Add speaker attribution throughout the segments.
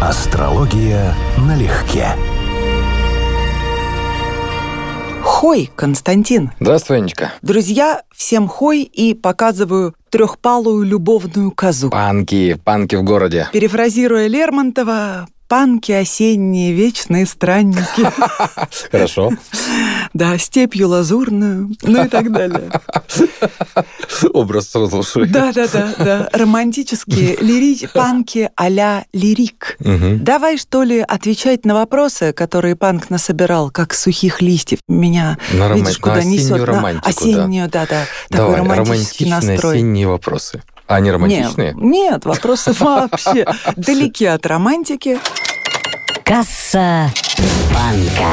Speaker 1: Астрология налегке.
Speaker 2: Хой, Константин.
Speaker 3: Здравствуй, Анечка.
Speaker 2: Друзья, всем хой и показываю трехпалую любовную козу.
Speaker 3: Панки, панки в городе.
Speaker 2: Перефразируя Лермонтова, панки осенние, вечные странники.
Speaker 3: Хорошо.
Speaker 2: Да, степью лазурную, ну и так далее.
Speaker 3: Образ слушай.
Speaker 2: Да, да, да, да. Романтические лири... панки а-ля лирик. Давай, что ли, отвечать на вопросы, которые панк насобирал, как сухих листьев. Меня,
Speaker 3: На, рома-
Speaker 2: видишь,
Speaker 3: на
Speaker 2: куда
Speaker 3: осеннюю
Speaker 2: несет.
Speaker 3: романтику, да.
Speaker 2: осеннюю, да, да. Такой
Speaker 3: Давай,
Speaker 2: романтический
Speaker 3: романтичные
Speaker 2: настрой.
Speaker 3: осенние вопросы. А они романтичные?
Speaker 2: Нет, нет, вопросы вообще далеки от романтики.
Speaker 4: Касса банка.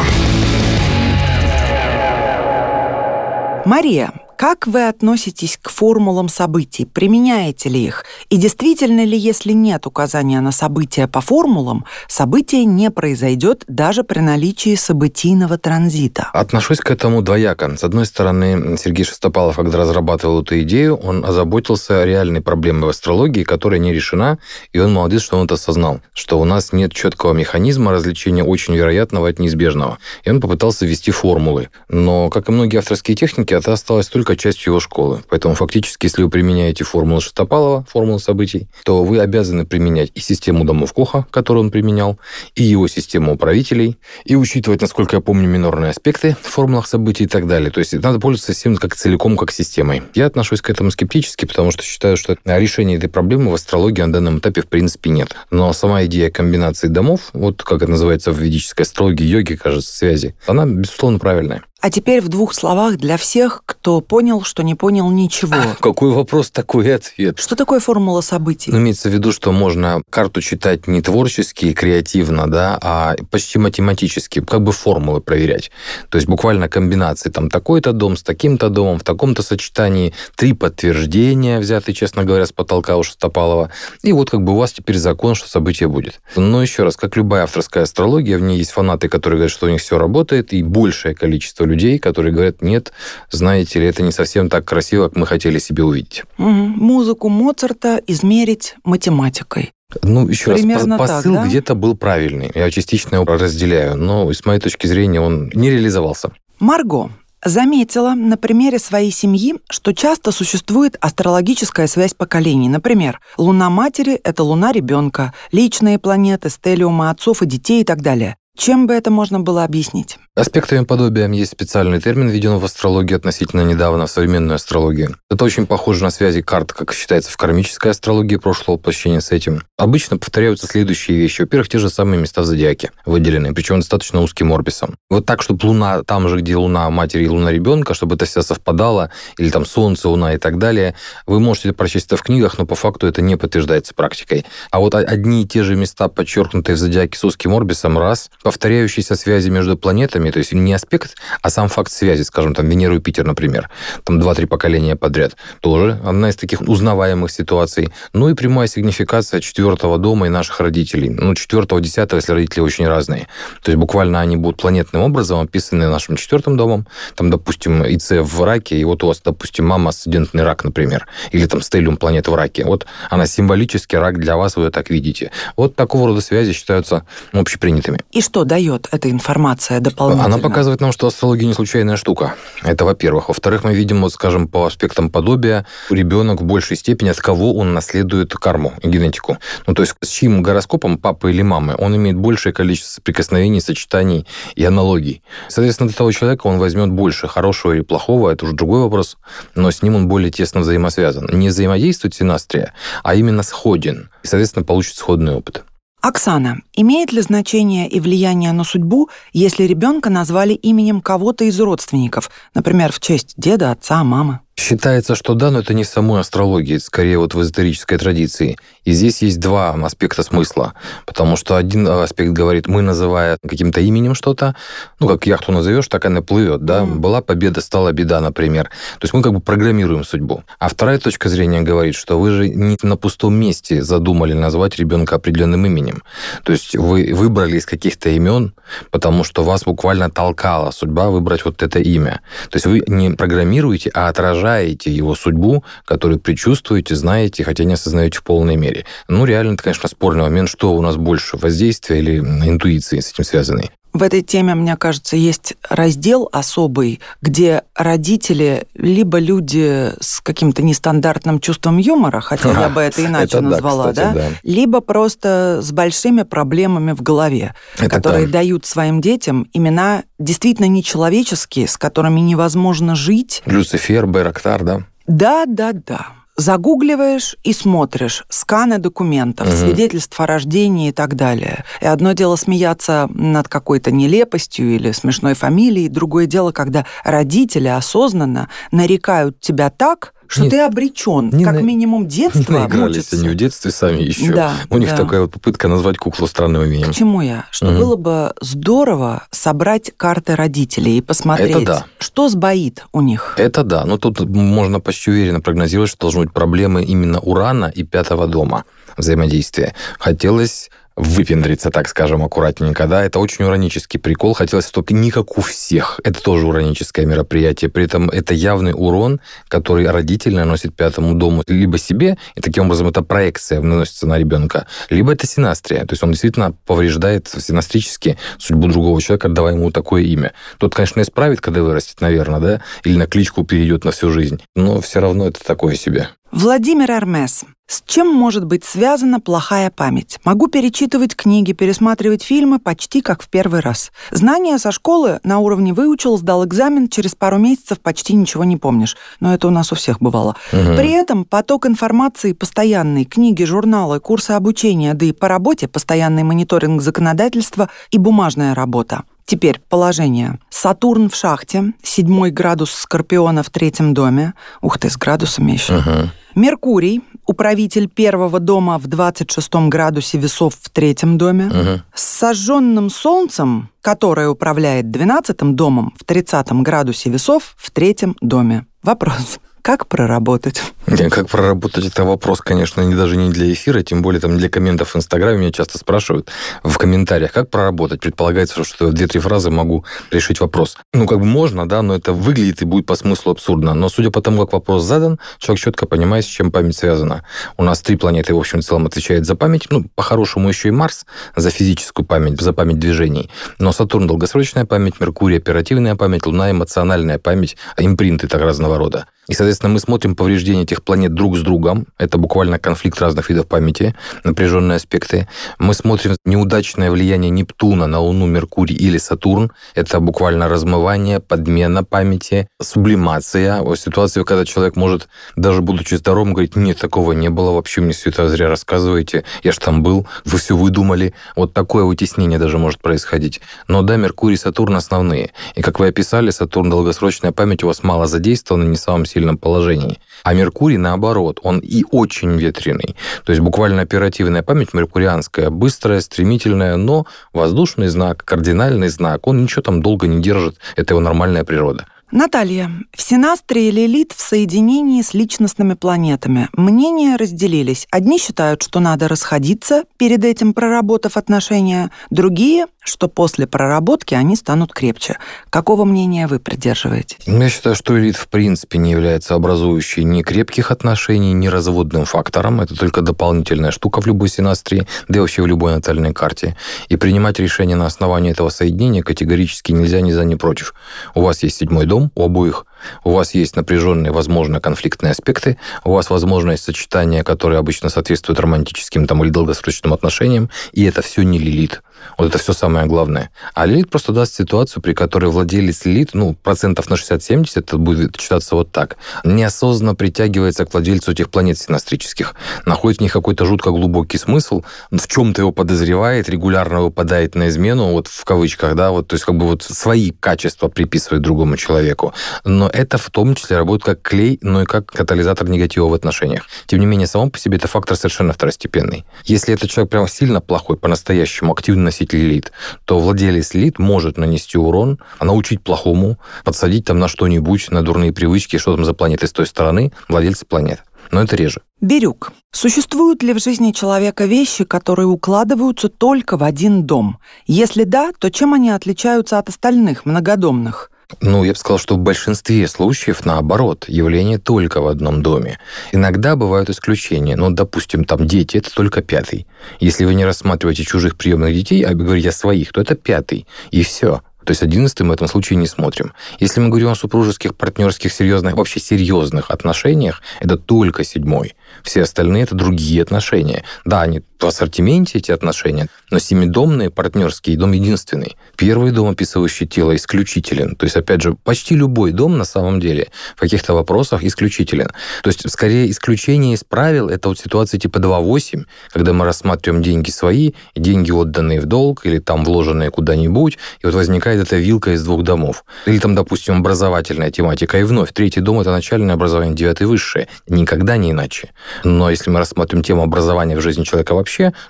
Speaker 2: Мария, как вы относитесь к формулам событий? Применяете ли их? И действительно ли, если нет указания на события по формулам, событие не произойдет даже при наличии событийного транзита?
Speaker 3: Отношусь к этому двояко. С одной стороны, Сергей Шестопалов, когда разрабатывал эту идею, он озаботился реальной проблемой в астрологии, которая не решена, и он молодец, что он это осознал, что у нас нет четкого механизма различения очень вероятного от неизбежного. И он попытался ввести формулы. Но, как и многие авторские техники, это осталось только частью его школы. Поэтому фактически, если вы применяете формулу Шестопалова, формулу событий, то вы обязаны применять и систему домов Коха, которую он применял, и его систему управителей, и учитывать, насколько я помню, минорные аспекты в формулах событий и так далее. То есть надо пользоваться всем как целиком, как системой. Я отношусь к этому скептически, потому что считаю, что решения этой проблемы в астрологии на данном этапе в принципе нет. Но сама идея комбинации домов, вот как это называется в ведической астрологии, йоги, кажется, связи, она, безусловно, правильная.
Speaker 2: А теперь в двух словах для всех, кто понял, что не понял ничего.
Speaker 3: Какой вопрос, такой ответ.
Speaker 2: Что такое формула событий?
Speaker 3: Ну, имеется в виду, что можно карту читать не творчески и креативно, да, а почти математически, как бы формулы проверять. То есть буквально комбинации, там, такой-то дом с таким-то домом, в таком-то сочетании, три подтверждения, взятые, честно говоря, с потолка у Шестопалова, и вот как бы у вас теперь закон, что событие будет. Но еще раз, как любая авторская астрология, в ней есть фанаты, которые говорят, что у них все работает, и большее количество людей, которые говорят, нет, знаете ли, это не совсем так красиво, как мы хотели себе увидеть.
Speaker 2: Мгм. Музыку Моцарта измерить математикой.
Speaker 3: Ну, еще
Speaker 2: Примерно
Speaker 3: раз,
Speaker 2: так,
Speaker 3: посыл
Speaker 2: да?
Speaker 3: где-то был правильный. Я частично его разделяю, но с моей точки зрения он не реализовался.
Speaker 2: Марго заметила на примере своей семьи, что часто существует астрологическая связь поколений. Например, луна матери — это луна ребенка, личные планеты, стелиумы отцов и детей и так далее. Чем бы это можно было объяснить?
Speaker 3: Аспектами подобия есть специальный термин, введен в астрологии относительно недавно, в современную астрологию. Это очень похоже на связи карт, как считается в кармической астрологии прошлого воплощения с этим. Обычно повторяются следующие вещи. Во-первых, те же самые места в зодиаке выделены, причем достаточно узким орбисом. Вот так, чтобы Луна там же, где Луна матери и Луна ребенка, чтобы это все совпадало, или там Солнце, Луна и так далее, вы можете прочесть это в книгах, но по факту это не подтверждается практикой. А вот одни и те же места, подчеркнутые в зодиаке с узким орбисом, раз, повторяющиеся связи между планетами, то есть не аспект, а сам факт связи, скажем, там Венера и Юпитер, например, там два-три поколения подряд, тоже одна из таких узнаваемых ситуаций. Ну и прямая сигнификация четвертого дома и наших родителей. Ну, четвертого, десятого, если родители очень разные. То есть буквально они будут планетным образом описаны нашим четвертым домом. Там, допустим, ИЦ в раке, и вот у вас, допустим, мама асцендентный рак, например, или там стелиум планеты в раке. Вот она символически рак для вас, вы ее так видите. Вот такого рода связи считаются общепринятыми.
Speaker 2: И что дает эта информация дополнительно?
Speaker 3: Она показывает нам, что астрология не случайная штука. Это во-первых. Во-вторых, мы видим, вот, скажем, по аспектам подобия, ребенок в большей степени от кого он наследует карму и генетику. Ну, то есть с чьим гороскопом, папы или мамы, он имеет большее количество соприкосновений, сочетаний и аналогий. Соответственно, от того человека он возьмет больше хорошего или плохого, это уже другой вопрос, но с ним он более тесно взаимосвязан. Не взаимодействует синастрия, а именно сходен. И, соответственно, получит сходный опыт.
Speaker 2: Оксана, имеет ли значение и влияние на судьбу, если ребенка назвали именем кого-то из родственников, например, в честь деда, отца, мамы?
Speaker 3: Считается, что да, но это не в самой астрологии, это скорее вот в эзотерической традиции. И здесь есть два аспекта смысла. Потому что один аспект говорит, мы, называя каким-то именем что-то, ну, как яхту назовешь, так она плывет, да.
Speaker 2: Мгм.
Speaker 3: Была победа, стала беда, например. То есть мы как бы программируем судьбу. А вторая точка зрения говорит, что вы же не на пустом месте задумали назвать ребенка определенным именем. То есть вы выбрали из каких-то имен, потому что вас буквально толкала судьба выбрать вот это имя. То есть вы не программируете, а отражаете искажаете его судьбу, которую предчувствуете, знаете, хотя не осознаете в полной мере. Ну, реально, это, конечно, спорный момент, что у нас больше, воздействия или интуиции с этим связанной.
Speaker 2: В этой теме, мне кажется, есть раздел особый, где родители либо люди с каким-то нестандартным чувством юмора, хотя я бы это иначе
Speaker 3: это
Speaker 2: назвала,
Speaker 3: да, кстати,
Speaker 2: да?
Speaker 3: да,
Speaker 2: либо просто с большими проблемами в голове,
Speaker 3: Это
Speaker 2: которые
Speaker 3: да.
Speaker 2: дают своим детям имена действительно нечеловеческие, с которыми невозможно жить.
Speaker 3: Люцифер, Байрактар, да?
Speaker 2: Да, да, да. Загугливаешь и смотришь сканы документов,
Speaker 3: Мгм.
Speaker 2: свидетельств о рождении и так далее. И одно дело смеяться над какой-то нелепостью или смешной фамилией, другое дело, когда родители осознанно нарекают тебя так, что
Speaker 3: Не-
Speaker 2: ты обречен,
Speaker 3: не
Speaker 2: как
Speaker 3: на-
Speaker 2: минимум детство
Speaker 3: Наигрались
Speaker 2: мучиться.
Speaker 3: они в детстве сами еще.
Speaker 2: Да,
Speaker 3: У них
Speaker 2: да.
Speaker 3: такая вот попытка назвать куклу странным именем.
Speaker 2: К чему я? Что
Speaker 3: Мгм.
Speaker 2: было бы здорово собрать карты родителей и посмотреть,
Speaker 3: Это да.
Speaker 2: что сбоит у них.
Speaker 3: Это да, но тут можно почти уверенно прогнозировать, что должны быть проблемы именно урана и пятого дома взаимодействия. Хотелось выпендриться, так скажем, аккуратненько, да, это очень уранический прикол, хотелось только не как у всех, это тоже ураническое мероприятие, при этом это явный урон, который родитель наносит пятому дому либо себе, и таким образом эта проекция наносится на ребенка, либо это синастрия, то есть он действительно повреждает синастрически судьбу другого человека, давая ему такое имя. Тот, конечно, исправит, когда вырастет, наверное, да, или на кличку перейдет на всю жизнь, но все равно это такое себе.
Speaker 2: Владимир Армес. С чем может быть связана плохая память? Могу перечитывать книги, пересматривать фильмы почти как в первый раз. Знания со школы на уровне выучил, сдал экзамен, через пару месяцев почти ничего не помнишь. Но это у нас у всех бывало.
Speaker 3: Мгм.
Speaker 2: При этом поток информации постоянный, книги, журналы, курсы обучения, да и по работе постоянный мониторинг законодательства и бумажная работа. Теперь положение. Сатурн в шахте, седьмой градус Скорпиона в третьем доме. Ух ты, с градусами еще.
Speaker 3: Мгм.
Speaker 2: Меркурий, управитель первого дома в 26 градусе весов в третьем доме.
Speaker 3: Мгм.
Speaker 2: С сожженным Солнцем, которое управляет 12 домом в 30 градусе весов в третьем доме. Вопрос. Как проработать?
Speaker 3: Как проработать это вопрос, конечно, не даже не для эфира, тем более там для комментов в Инстаграме меня часто спрашивают в комментариях, как проработать. Предполагается, что две-три фразы могу решить вопрос. Ну, как бы можно, да, но это выглядит и будет по смыслу абсурдно. Но судя по тому, как вопрос задан, человек четко понимает, с чем память связана. У нас три планеты, в общем, в целом отвечают за память. Ну, по-хорошему еще и Марс за физическую память, за память движений. Но Сатурн – долгосрочная память, Меркурий – оперативная память, Луна – эмоциональная память, а импринты так разного рода. И, соответственно, мы смотрим повреждения этих планет друг с другом. Это буквально конфликт разных видов памяти, напряженные аспекты. Мы смотрим неудачное влияние Нептуна на Луну, Меркурий или Сатурн. Это буквально размывание, подмена памяти, сублимация. Ситуация, когда человек может, даже будучи здоровым, говорить, нет, такого не было, вообще мне все это зря рассказываете, я ж там был, вы все выдумали. Вот такое вытеснение даже может происходить. Но да, Меркурий и Сатурн основные. И как вы описали, Сатурн долгосрочная память у вас мало задействована, не в самом сильном положении. А Меркурий, наоборот, он и очень ветреный. То есть буквально оперативная память меркурианская, быстрая, стремительная, но воздушный знак, кардинальный знак, он ничего там долго не держит, это его нормальная природа.
Speaker 2: Наталья, в Синастре Лилит в соединении с личностными планетами. Мнения разделились. Одни считают, что надо расходиться, перед этим проработав отношения. Другие, что после проработки они станут крепче. Какого мнения вы придерживаетесь?
Speaker 3: Я считаю, что элит в принципе не является образующей ни крепких отношений, ни разводным фактором. Это только дополнительная штука в любой синастрии, да и вообще в любой натальной карте. И принимать решение на основании этого соединения категорически нельзя ни за, ни против. У вас есть седьмой дом, у обоих. У вас есть напряженные, возможно, конфликтные аспекты. У вас, возможно, есть сочетания, которые обычно соответствуют романтическим там, или долгосрочным отношениям. И это все не лилит. Вот это все самое главное. А лилит просто даст ситуацию, при которой владелец лилит, ну, процентов на 60-70, это будет читаться вот так, неосознанно притягивается к владельцу этих планет синастрических, находит в них какой-то жутко глубокий смысл, в чем-то его подозревает, регулярно выпадает на измену, вот в кавычках, да, вот, то есть как бы вот свои качества приписывает другому человеку. Но это в том числе работает как клей, но и как катализатор негатива в отношениях. Тем не менее, само по себе это фактор совершенно второстепенный. Если этот человек прям сильно плохой, по-настоящему активный носитель лид, то владелец лид может нанести урон, научить плохому, подсадить там на что-нибудь, на дурные привычки, что там за планеты с той стороны, владельцы планет. Но это реже.
Speaker 2: Бирюк. Существуют ли в жизни человека вещи, которые укладываются только в один дом? Если да, то чем они отличаются от остальных многодомных?
Speaker 3: Ну, я бы сказал, что в большинстве случаев, наоборот, явление только в одном доме. Иногда бывают исключения. Ну, допустим, там дети – это только пятый. Если вы не рассматриваете чужих приемных детей, а говорите о своих, то это пятый. И все. То есть одиннадцатый мы в этом случае не смотрим. Если мы говорим о супружеских, партнерских, серьезных, вообще серьезных отношениях, это только седьмой. Все остальные – это другие отношения. Да, они в ассортименте эти отношения, но семидомные, партнерские, дом единственный. Первый дом, описывающий тело, исключителен. То есть, опять же, почти любой дом на самом деле в каких-то вопросах исключителен. То есть, скорее, исключение из правил – это вот ситуация типа 2.8, когда мы рассматриваем деньги свои, деньги отданные в долг или там вложенные куда-нибудь, и вот возникает эта вилка из двух домов. Или там, допустим, образовательная тематика. И вновь, третий дом – это начальное образование, девятый – высшее. Никогда не иначе. Но если мы рассмотрим тему образования в жизни человека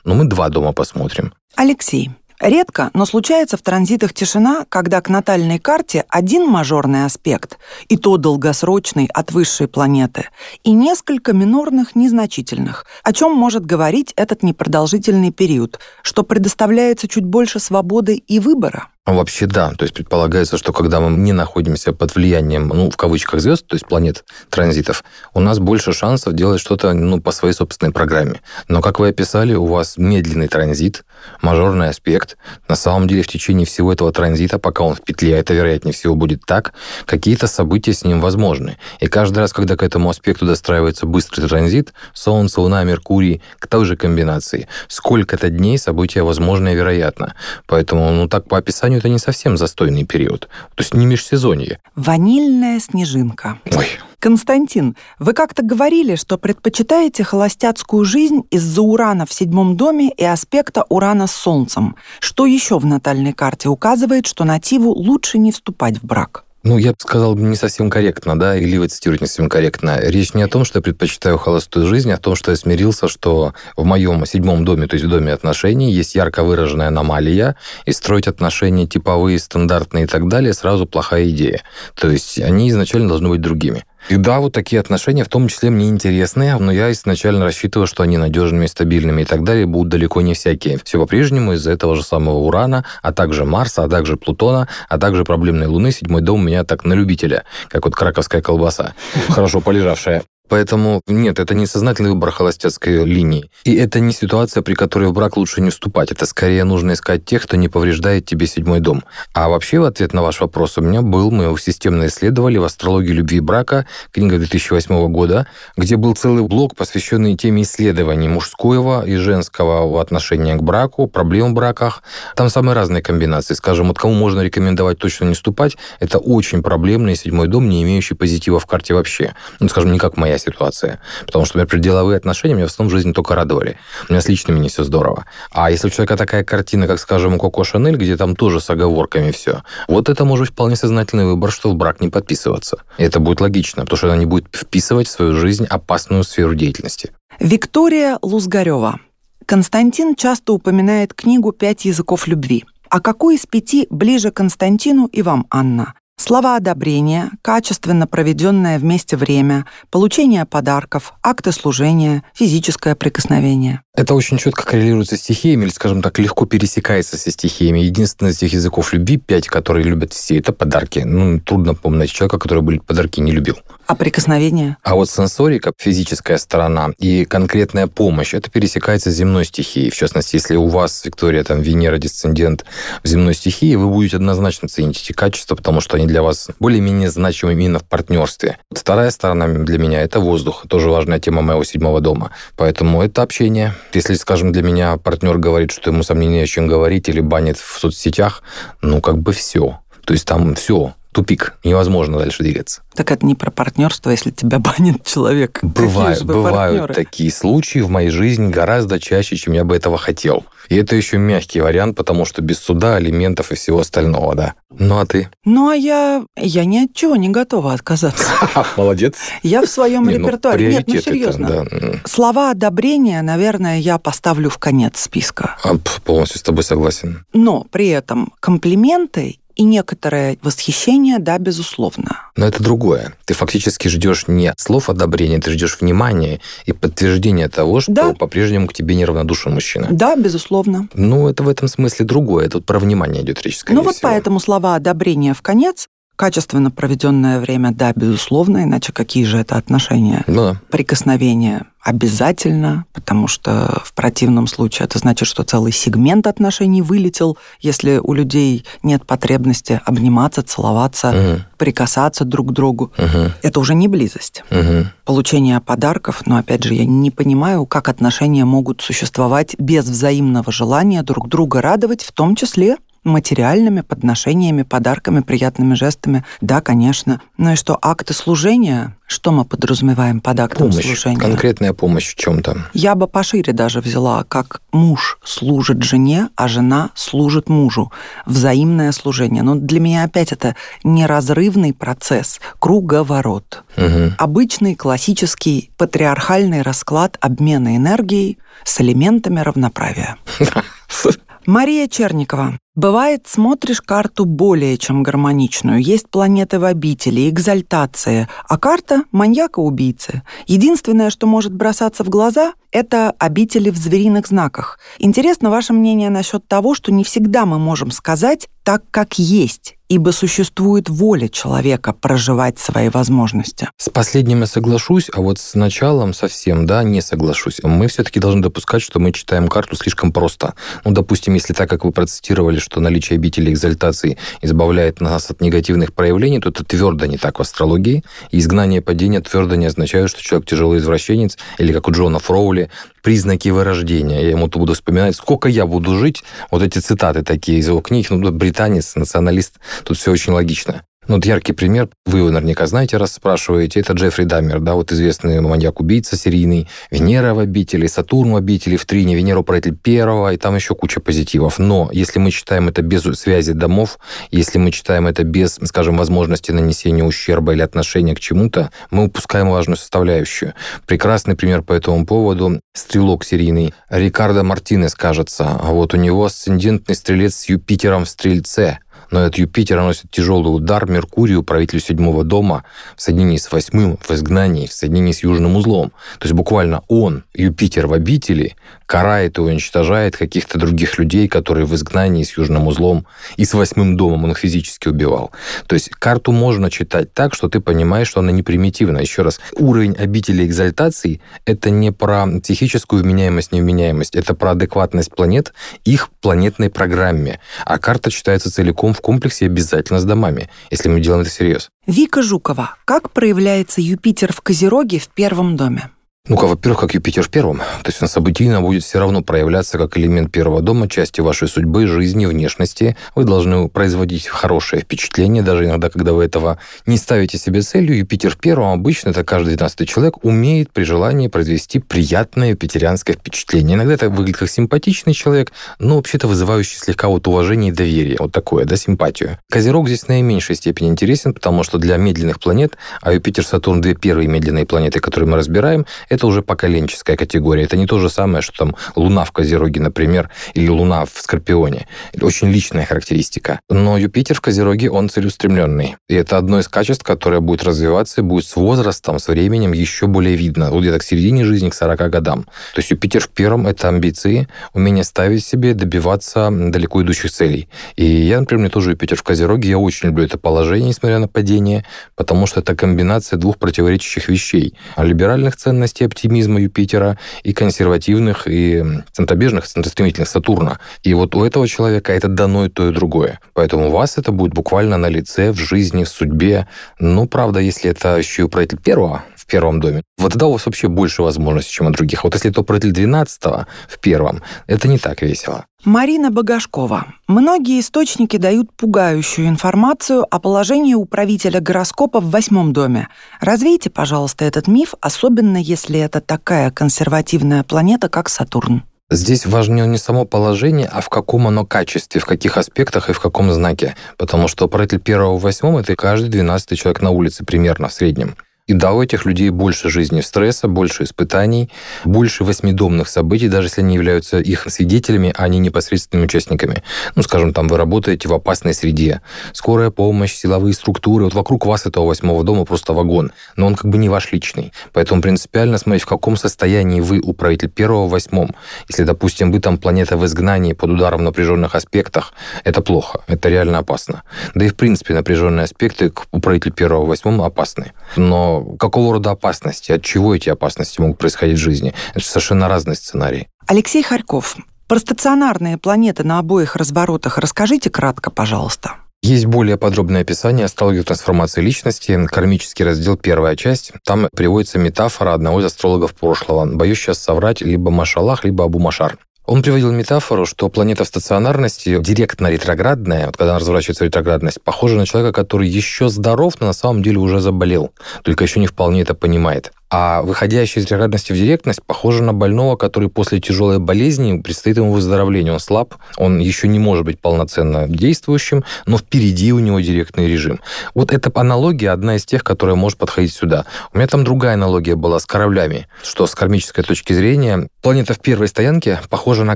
Speaker 3: ну, мы два дома посмотрим.
Speaker 2: Алексей, Редко, но случается в транзитах тишина, когда к натальной карте один мажорный аспект, и то долгосрочный от высшей планеты, и несколько минорных незначительных, о чем может говорить этот непродолжительный период, что предоставляется чуть больше свободы и выбора.
Speaker 3: Вообще да. То есть предполагается, что когда мы не находимся под влиянием, ну, в кавычках, звезд, то есть планет транзитов, у нас больше шансов делать что-то, ну, по своей собственной программе. Но, как вы описали, у вас медленный транзит, мажорный аспект. На самом деле, в течение всего этого транзита, пока он в петле, а это, вероятнее всего, будет так, какие-то события с ним возможны. И каждый раз, когда к этому аспекту достраивается быстрый транзит, Солнце, Луна, Меркурий, к той же комбинации, сколько-то дней события возможно и вероятно. Поэтому, ну, так по описанию сожалению, это не совсем застойный период. То есть не межсезонье.
Speaker 2: Ванильная снежинка.
Speaker 3: Ой.
Speaker 2: Константин, вы как-то говорили, что предпочитаете холостяцкую жизнь из-за Урана в седьмом доме и аспекта Урана с Солнцем. Что еще в натальной карте указывает, что нативу лучше не вступать в брак?
Speaker 3: Ну, я бы сказал, не совсем корректно, да, или вы цитируете не совсем корректно. Речь не о том, что я предпочитаю холостую жизнь, а о том, что я смирился, что в моем седьмом доме, то есть в доме отношений, есть ярко выраженная аномалия, и строить отношения типовые, стандартные и так далее сразу плохая идея. То есть они изначально должны быть другими. И да, вот такие отношения, в том числе мне интересные, но я изначально рассчитывал, что они надежными, стабильными и так далее будут далеко не всякие. Все по-прежнему из-за этого же самого Урана, а также Марса, а также Плутона, а также проблемной Луны. Седьмой дом у меня так на любителя, как вот краковская колбаса, хорошо полежавшая. Поэтому нет, это не сознательный выбор холостяцкой линии. И это не ситуация, при которой в брак лучше не вступать. Это скорее нужно искать тех, кто не повреждает тебе седьмой дом. А вообще, в ответ на ваш вопрос у меня был, мы его системно исследовали в «Астрологии любви и брака», книга 2008 года, где был целый блок, посвященный теме исследований мужского и женского отношения к браку, проблем в браках. Там самые разные комбинации. Скажем, вот кому можно рекомендовать точно не вступать, это очень проблемный седьмой дом, не имеющий позитива в карте вообще. Ну, скажем, не как моя моя ситуация. Потому что, например, деловые отношения меня в основном в жизни только радовали. У меня с личными не все здорово. А если у человека такая картина, как, скажем, у Коко Шанель, где там тоже с оговорками все, вот это может быть вполне сознательный выбор, что в брак не подписываться. И это будет логично, потому что она не будет вписывать в свою жизнь опасную сферу деятельности.
Speaker 2: Виктория Лузгарева. Константин часто упоминает книгу «Пять языков любви». А какой из пяти ближе Константину и вам, Анна? Слова одобрения, качественно проведенное вместе время, получение подарков, акты служения, физическое прикосновение.
Speaker 3: Это очень четко коррелируется с стихиями, или, скажем так, легко пересекается со стихиями. Единственное из этих языков любви, пять, которые любят все, это подарки. Ну, трудно помнить человека, который бы подарки не любил.
Speaker 2: А прикосновение?
Speaker 3: А вот сенсорика, физическая сторона и конкретная помощь, это пересекается с земной стихией. В частности, если у вас, Виктория, там, Венера, дисцендент в земной стихии, вы будете однозначно ценить эти качества, потому что они для вас более-менее значимы именно в партнерстве. Вторая сторона для меня – это воздух. Тоже важная тема моего седьмого дома. Поэтому это общение, если, скажем, для меня партнер говорит, что ему сомнения о чем говорить или банит в соцсетях, ну, как бы все. То есть там все, тупик, невозможно дальше двигаться.
Speaker 2: Так это не про партнерство, если тебя банит человек.
Speaker 3: Бывают, бывают партнеры? такие случаи в моей жизни гораздо чаще, чем я бы этого хотел. И это еще мягкий вариант, потому что без суда, алиментов и всего остального, да. Ну а ты?
Speaker 2: Ну а я, я ни от чего не готова отказаться.
Speaker 3: Молодец.
Speaker 2: Я в своем ну, репертуаре. Нет, ну серьезно. Слова одобрения, наверное, я поставлю в конец списка.
Speaker 3: А, полностью с тобой согласен.
Speaker 2: Но при этом комплименты и некоторое восхищение, да, безусловно.
Speaker 3: Но это другое. Ты фактически ждешь не слов одобрения, ты ждешь внимания и подтверждения того, что да. по-прежнему к тебе неравнодушен мужчина.
Speaker 2: Да, безусловно.
Speaker 3: Ну, это в этом смысле другое. Вот про внимание идет речь, скорее
Speaker 2: Ну, вот
Speaker 3: всего.
Speaker 2: поэтому слова одобрения в конец Качественно проведенное время, да, безусловно, иначе какие же это отношения?
Speaker 3: Ну да.
Speaker 2: Прикосновение обязательно, потому что в противном случае это значит, что целый сегмент отношений вылетел, если у людей нет потребности обниматься, целоваться,
Speaker 3: Мгм.
Speaker 2: прикасаться друг к другу.
Speaker 3: Мгм.
Speaker 2: Это уже не близость.
Speaker 3: Мгм.
Speaker 2: Получение подарков, но опять же, я не понимаю, как отношения могут существовать без взаимного желания друг друга радовать, в том числе материальными подношениями, подарками, приятными жестами. Да, конечно. Ну и что, акты служения, что мы подразумеваем под актом
Speaker 3: Помощь.
Speaker 2: служения?
Speaker 3: Конкретная помощь в чем-то.
Speaker 2: Я бы пошире даже взяла, как муж служит жене, а жена служит мужу. Взаимное служение. Но для меня опять это неразрывный процесс, круговорот.
Speaker 3: Мгм.
Speaker 2: Обычный классический патриархальный расклад обмена энергией с элементами равноправия. Мария Черникова. Бывает, смотришь карту более чем гармоничную. Есть планеты в обители, экзальтация, а карта – маньяка-убийцы. Единственное, что может бросаться в глаза – это обители в звериных знаках. Интересно ваше мнение насчет того, что не всегда мы можем сказать так, как есть, ибо существует воля человека проживать свои возможности.
Speaker 3: С последним я соглашусь, а вот с началом совсем, да, не соглашусь. Мы все-таки должны допускать, что мы читаем карту слишком просто. Ну, допустим, если так, как вы процитировали, что наличие обители экзальтации избавляет нас от негативных проявлений, то это твердо не так в астрологии. И изгнание падения твердо не означает, что человек тяжелый извращенец, или как у Джона Фроули, признаки вырождения. Я ему то буду вспоминать, сколько я буду жить. Вот эти цитаты такие из его книг. Ну, британец, националист. Тут все очень логично. Ну, вот яркий пример, вы его наверняка знаете, раз спрашиваете, это Джеффри Даммер, да, вот известный маньяк-убийца серийный, Венера в обители, Сатурн в обители, в Трине, Венера управитель первого, и там еще куча позитивов. Но если мы читаем это без связи домов, если мы читаем это без, скажем, возможности нанесения ущерба или отношения к чему-то, мы упускаем важную составляющую. Прекрасный пример по этому поводу – стрелок серийный Рикардо Мартинес, кажется. Вот у него асцендентный стрелец с Юпитером в Стрельце – но этот Юпитер наносит тяжелый удар Меркурию, правителю седьмого дома, в соединении с восьмым, в изгнании, в соединении с южным узлом. То есть буквально он, Юпитер в обители, карает и уничтожает каких-то других людей, которые в изгнании с южным узлом и с восьмым домом он их физически убивал. То есть карту можно читать так, что ты понимаешь, что она не примитивна. Еще раз, уровень обители экзальтации – это не про психическую вменяемость, невменяемость, это про адекватность планет, их планетной программе. А карта читается целиком в комплексе обязательно с домами, если мы делаем это всерьез.
Speaker 2: Вика Жукова. Как проявляется Юпитер в Козероге в первом доме?
Speaker 3: Ну-ка, во-первых, как Юпитер в первом. То есть он событийно будет все равно проявляться как элемент первого дома, части вашей судьбы, жизни, внешности. Вы должны производить хорошее впечатление, даже иногда, когда вы этого не ставите себе целью. Юпитер в первом обычно, это каждый 12 человек, умеет при желании произвести приятное юпитерианское впечатление. Иногда это выглядит как симпатичный человек, но вообще-то вызывающий слегка вот уважение и доверие. Вот такое, да, симпатию. Козерог здесь в наименьшей степени интересен, потому что для медленных планет, а Юпитер, Сатурн, две первые медленные планеты, которые мы разбираем, это уже поколенческая категория. Это не то же самое, что там Луна в Козероге, например, или Луна в Скорпионе. Очень личная характеристика. Но Юпитер в Козероге, он целеустремленный. И это одно из качеств, которое будет развиваться и будет с возрастом, с временем еще более видно. Вот где-то к середине жизни, к 40 годам. То есть Юпитер в первом – это амбиции, умение ставить себе, добиваться далеко идущих целей. И я, например, мне тоже Юпитер в Козероге, я очень люблю это положение, несмотря на падение, потому что это комбинация двух противоречащих вещей. Либеральных ценностей, оптимизма Юпитера и консервативных, и центробежных, центростремительных Сатурна. И вот у этого человека это дано и то, и другое. Поэтому у вас это будет буквально на лице, в жизни, в судьбе. Ну, правда, если это еще и управитель первого, в первом доме, вот тогда у вас вообще больше возможностей, чем у других. Вот если это управитель 12 в первом, это не так весело.
Speaker 2: Марина Богашкова. Многие источники дают пугающую информацию о положении управителя гороскопа в восьмом доме. Развейте, пожалуйста, этот миф, особенно если это такая консервативная планета, как Сатурн.
Speaker 3: Здесь важнее не само положение, а в каком оно качестве, в каких аспектах и в каком знаке. Потому что управитель первого в восьмом – это каждый двенадцатый человек на улице примерно в среднем. И да, у этих людей больше жизни стресса, больше испытаний, больше восьмидомных событий, даже если они являются их свидетелями, а не непосредственными участниками. Ну, скажем, там вы работаете в опасной среде. Скорая помощь, силовые структуры. Вот вокруг вас этого восьмого дома просто вагон. Но он как бы не ваш личный. Поэтому принципиально смотреть, в каком состоянии вы управитель первого в восьмом. Если, допустим, вы там планета в изгнании под ударом в напряженных аспектах, это плохо, это реально опасно. Да и, в принципе, напряженные аспекты к управителю первого в восьмом опасны. Но какого рода опасности, от чего эти опасности могут происходить в жизни? Это совершенно разные сценарии.
Speaker 2: Алексей Харьков, про стационарные планеты на обоих разворотах расскажите кратко, пожалуйста.
Speaker 3: Есть более подробное описание астрологии трансформации личности, кармический раздел, первая часть. Там приводится метафора одного из астрологов прошлого. Боюсь сейчас соврать либо Машалах, либо Абу Машар. Он приводил метафору, что планета в стационарности, директно ретроградная, вот когда она разворачивается ретроградность, похожа на человека, который еще здоров, но на самом деле уже заболел, только еще не вполне это понимает. А выходящий из ретроградности в директность похоже на больного, который после тяжелой болезни предстоит ему выздоровление. Он слаб, он еще не может быть полноценно действующим, но впереди у него директный режим. Вот эта аналогия одна из тех, которая может подходить сюда. У меня там другая аналогия была с кораблями, что с кармической точки зрения планета в первой стоянке похожа на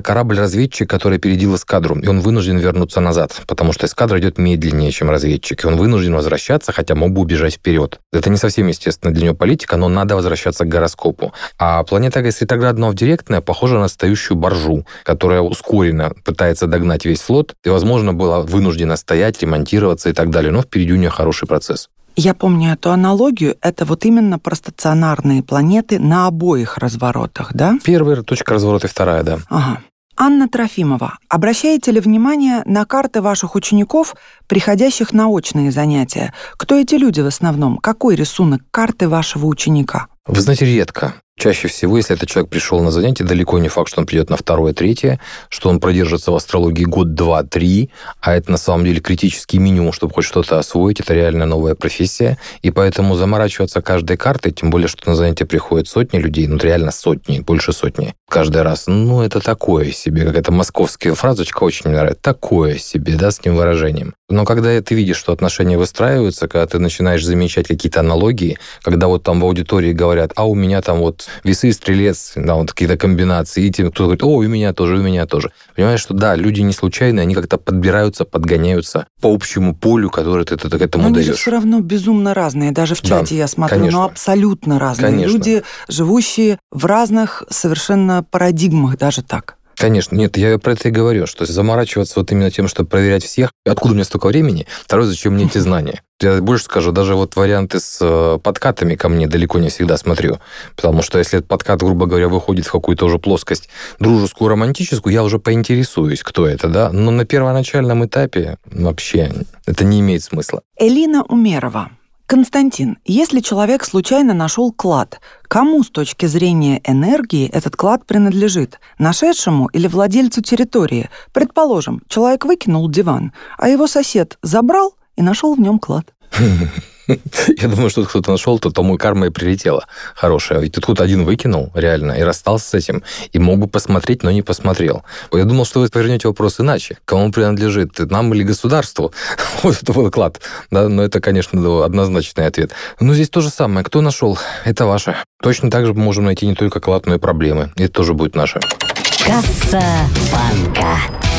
Speaker 3: корабль-разведчик, который опередил эскадру, и он вынужден вернуться назад, потому что эскадра идет медленнее, чем разведчик, и он вынужден возвращаться, хотя мог бы убежать вперед. Это не совсем естественно для него политика, но надо возвращаться к гороскопу. А планета из ретроградного в директная похожа на стоящую боржу, которая ускоренно пытается догнать весь флот, и, возможно, была вынуждена стоять, ремонтироваться и так далее. Но впереди у нее хороший процесс.
Speaker 2: Я помню эту аналогию. Это вот именно про стационарные планеты на обоих разворотах, да?
Speaker 3: Первая точка разворота и вторая, да.
Speaker 2: Ага. Анна Трофимова, обращаете ли внимание на карты ваших учеников, приходящих на очные занятия? Кто эти люди в основном? Какой рисунок карты вашего ученика?
Speaker 3: Вы знаете, редко. Чаще всего, если этот человек пришел на занятие, далеко не факт, что он придет на второе, третье, что он продержится в астрологии год, два, три, а это на самом деле критический минимум, чтобы хоть что-то освоить, это реально новая профессия, и поэтому заморачиваться каждой картой, тем более, что на занятие приходят сотни людей, ну реально сотни, больше сотни, каждый раз, ну это такое себе, какая-то московская фразочка очень мне нравится, такое себе, да, с таким выражением. Но когда ты видишь, что отношения выстраиваются, когда ты начинаешь замечать какие-то аналогии, когда вот там в аудитории говорят, а у меня там вот весы, стрелец, да, вот какие-то комбинации, и кто-то говорит, о, у меня тоже, у меня тоже. Понимаешь, что да, люди не случайные, они как-то подбираются, подгоняются по общему полю, которое ты, ты, ты к этому
Speaker 2: но
Speaker 3: даешь.
Speaker 2: они же все равно безумно разные. Даже в чате
Speaker 3: Да,
Speaker 2: я смотрю,
Speaker 3: конечно.
Speaker 2: но абсолютно разные.
Speaker 3: Конечно.
Speaker 2: Люди, живущие в разных совершенно парадигмах, даже так.
Speaker 3: Конечно, нет, я про это и говорю, что заморачиваться вот именно тем, чтобы проверять всех, откуда у меня столько времени, второе, зачем мне эти знания. Я больше скажу, даже вот варианты с э, подкатами ко мне далеко не всегда смотрю, потому что если этот подкат, грубо говоря, выходит в какую-то уже плоскость дружескую, романтическую, я уже поинтересуюсь, кто это, да, но на первоначальном этапе вообще это не имеет смысла.
Speaker 2: Элина Умерова. Константин, если человек случайно нашел клад, кому с точки зрения энергии этот клад принадлежит? Нашедшему или владельцу территории? Предположим, человек выкинул диван, а его сосед забрал и нашел в нем клад.
Speaker 3: Я думаю, что кто-то нашел, то тому и карма и прилетела хорошая. Ведь тут один выкинул, реально, и расстался с этим. И мог бы посмотреть, но не посмотрел. Я думал, что вы повернете вопрос иначе. Кому принадлежит? Нам или государству? Вот это вот клад. Да, но это, конечно, однозначный ответ. Но здесь то же самое. Кто нашел? Это ваше. Точно так же мы можем найти не только клад, но и проблемы. Это тоже будет наше.
Speaker 4: Касса банка.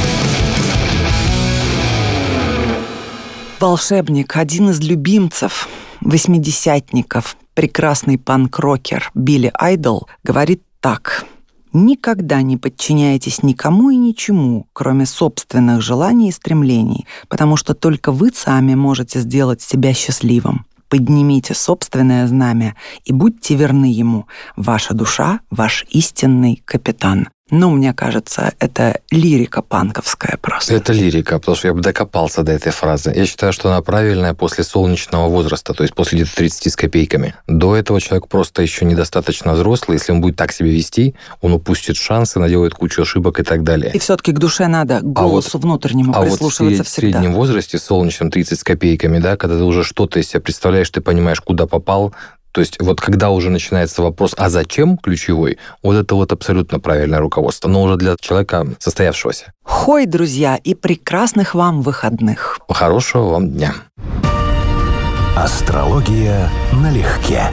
Speaker 2: Волшебник, один из любимцев восьмидесятников, прекрасный панк-рокер Билли Айдол, говорит так. Никогда не подчиняйтесь никому и ничему, кроме собственных желаний и стремлений, потому что только вы сами можете сделать себя счастливым. Поднимите собственное знамя и будьте верны ему. Ваша душа — ваш истинный капитан. Ну, мне кажется, это лирика панковская просто.
Speaker 3: Это лирика, потому что я бы докопался до этой фразы. Я считаю, что она правильная после солнечного возраста, то есть после где-то 30 с копейками. До этого человек просто еще недостаточно взрослый. Если он будет так себя вести, он упустит шансы, наделает кучу ошибок и так далее.
Speaker 2: И все-таки к душе надо, к голосу внутреннему
Speaker 3: А вот в
Speaker 2: прислушиваться
Speaker 3: сред-
Speaker 2: всегда.
Speaker 3: среднем возрасте, солнечном 30 с копейками, да, когда ты уже что-то из себя представляешь, ты понимаешь, куда попал, то есть вот когда уже начинается вопрос, а зачем ключевой, вот это вот абсолютно правильное руководство, но уже для человека состоявшегося.
Speaker 2: Хой, друзья, и прекрасных вам выходных.
Speaker 3: Хорошего вам дня.
Speaker 1: Астрология налегке.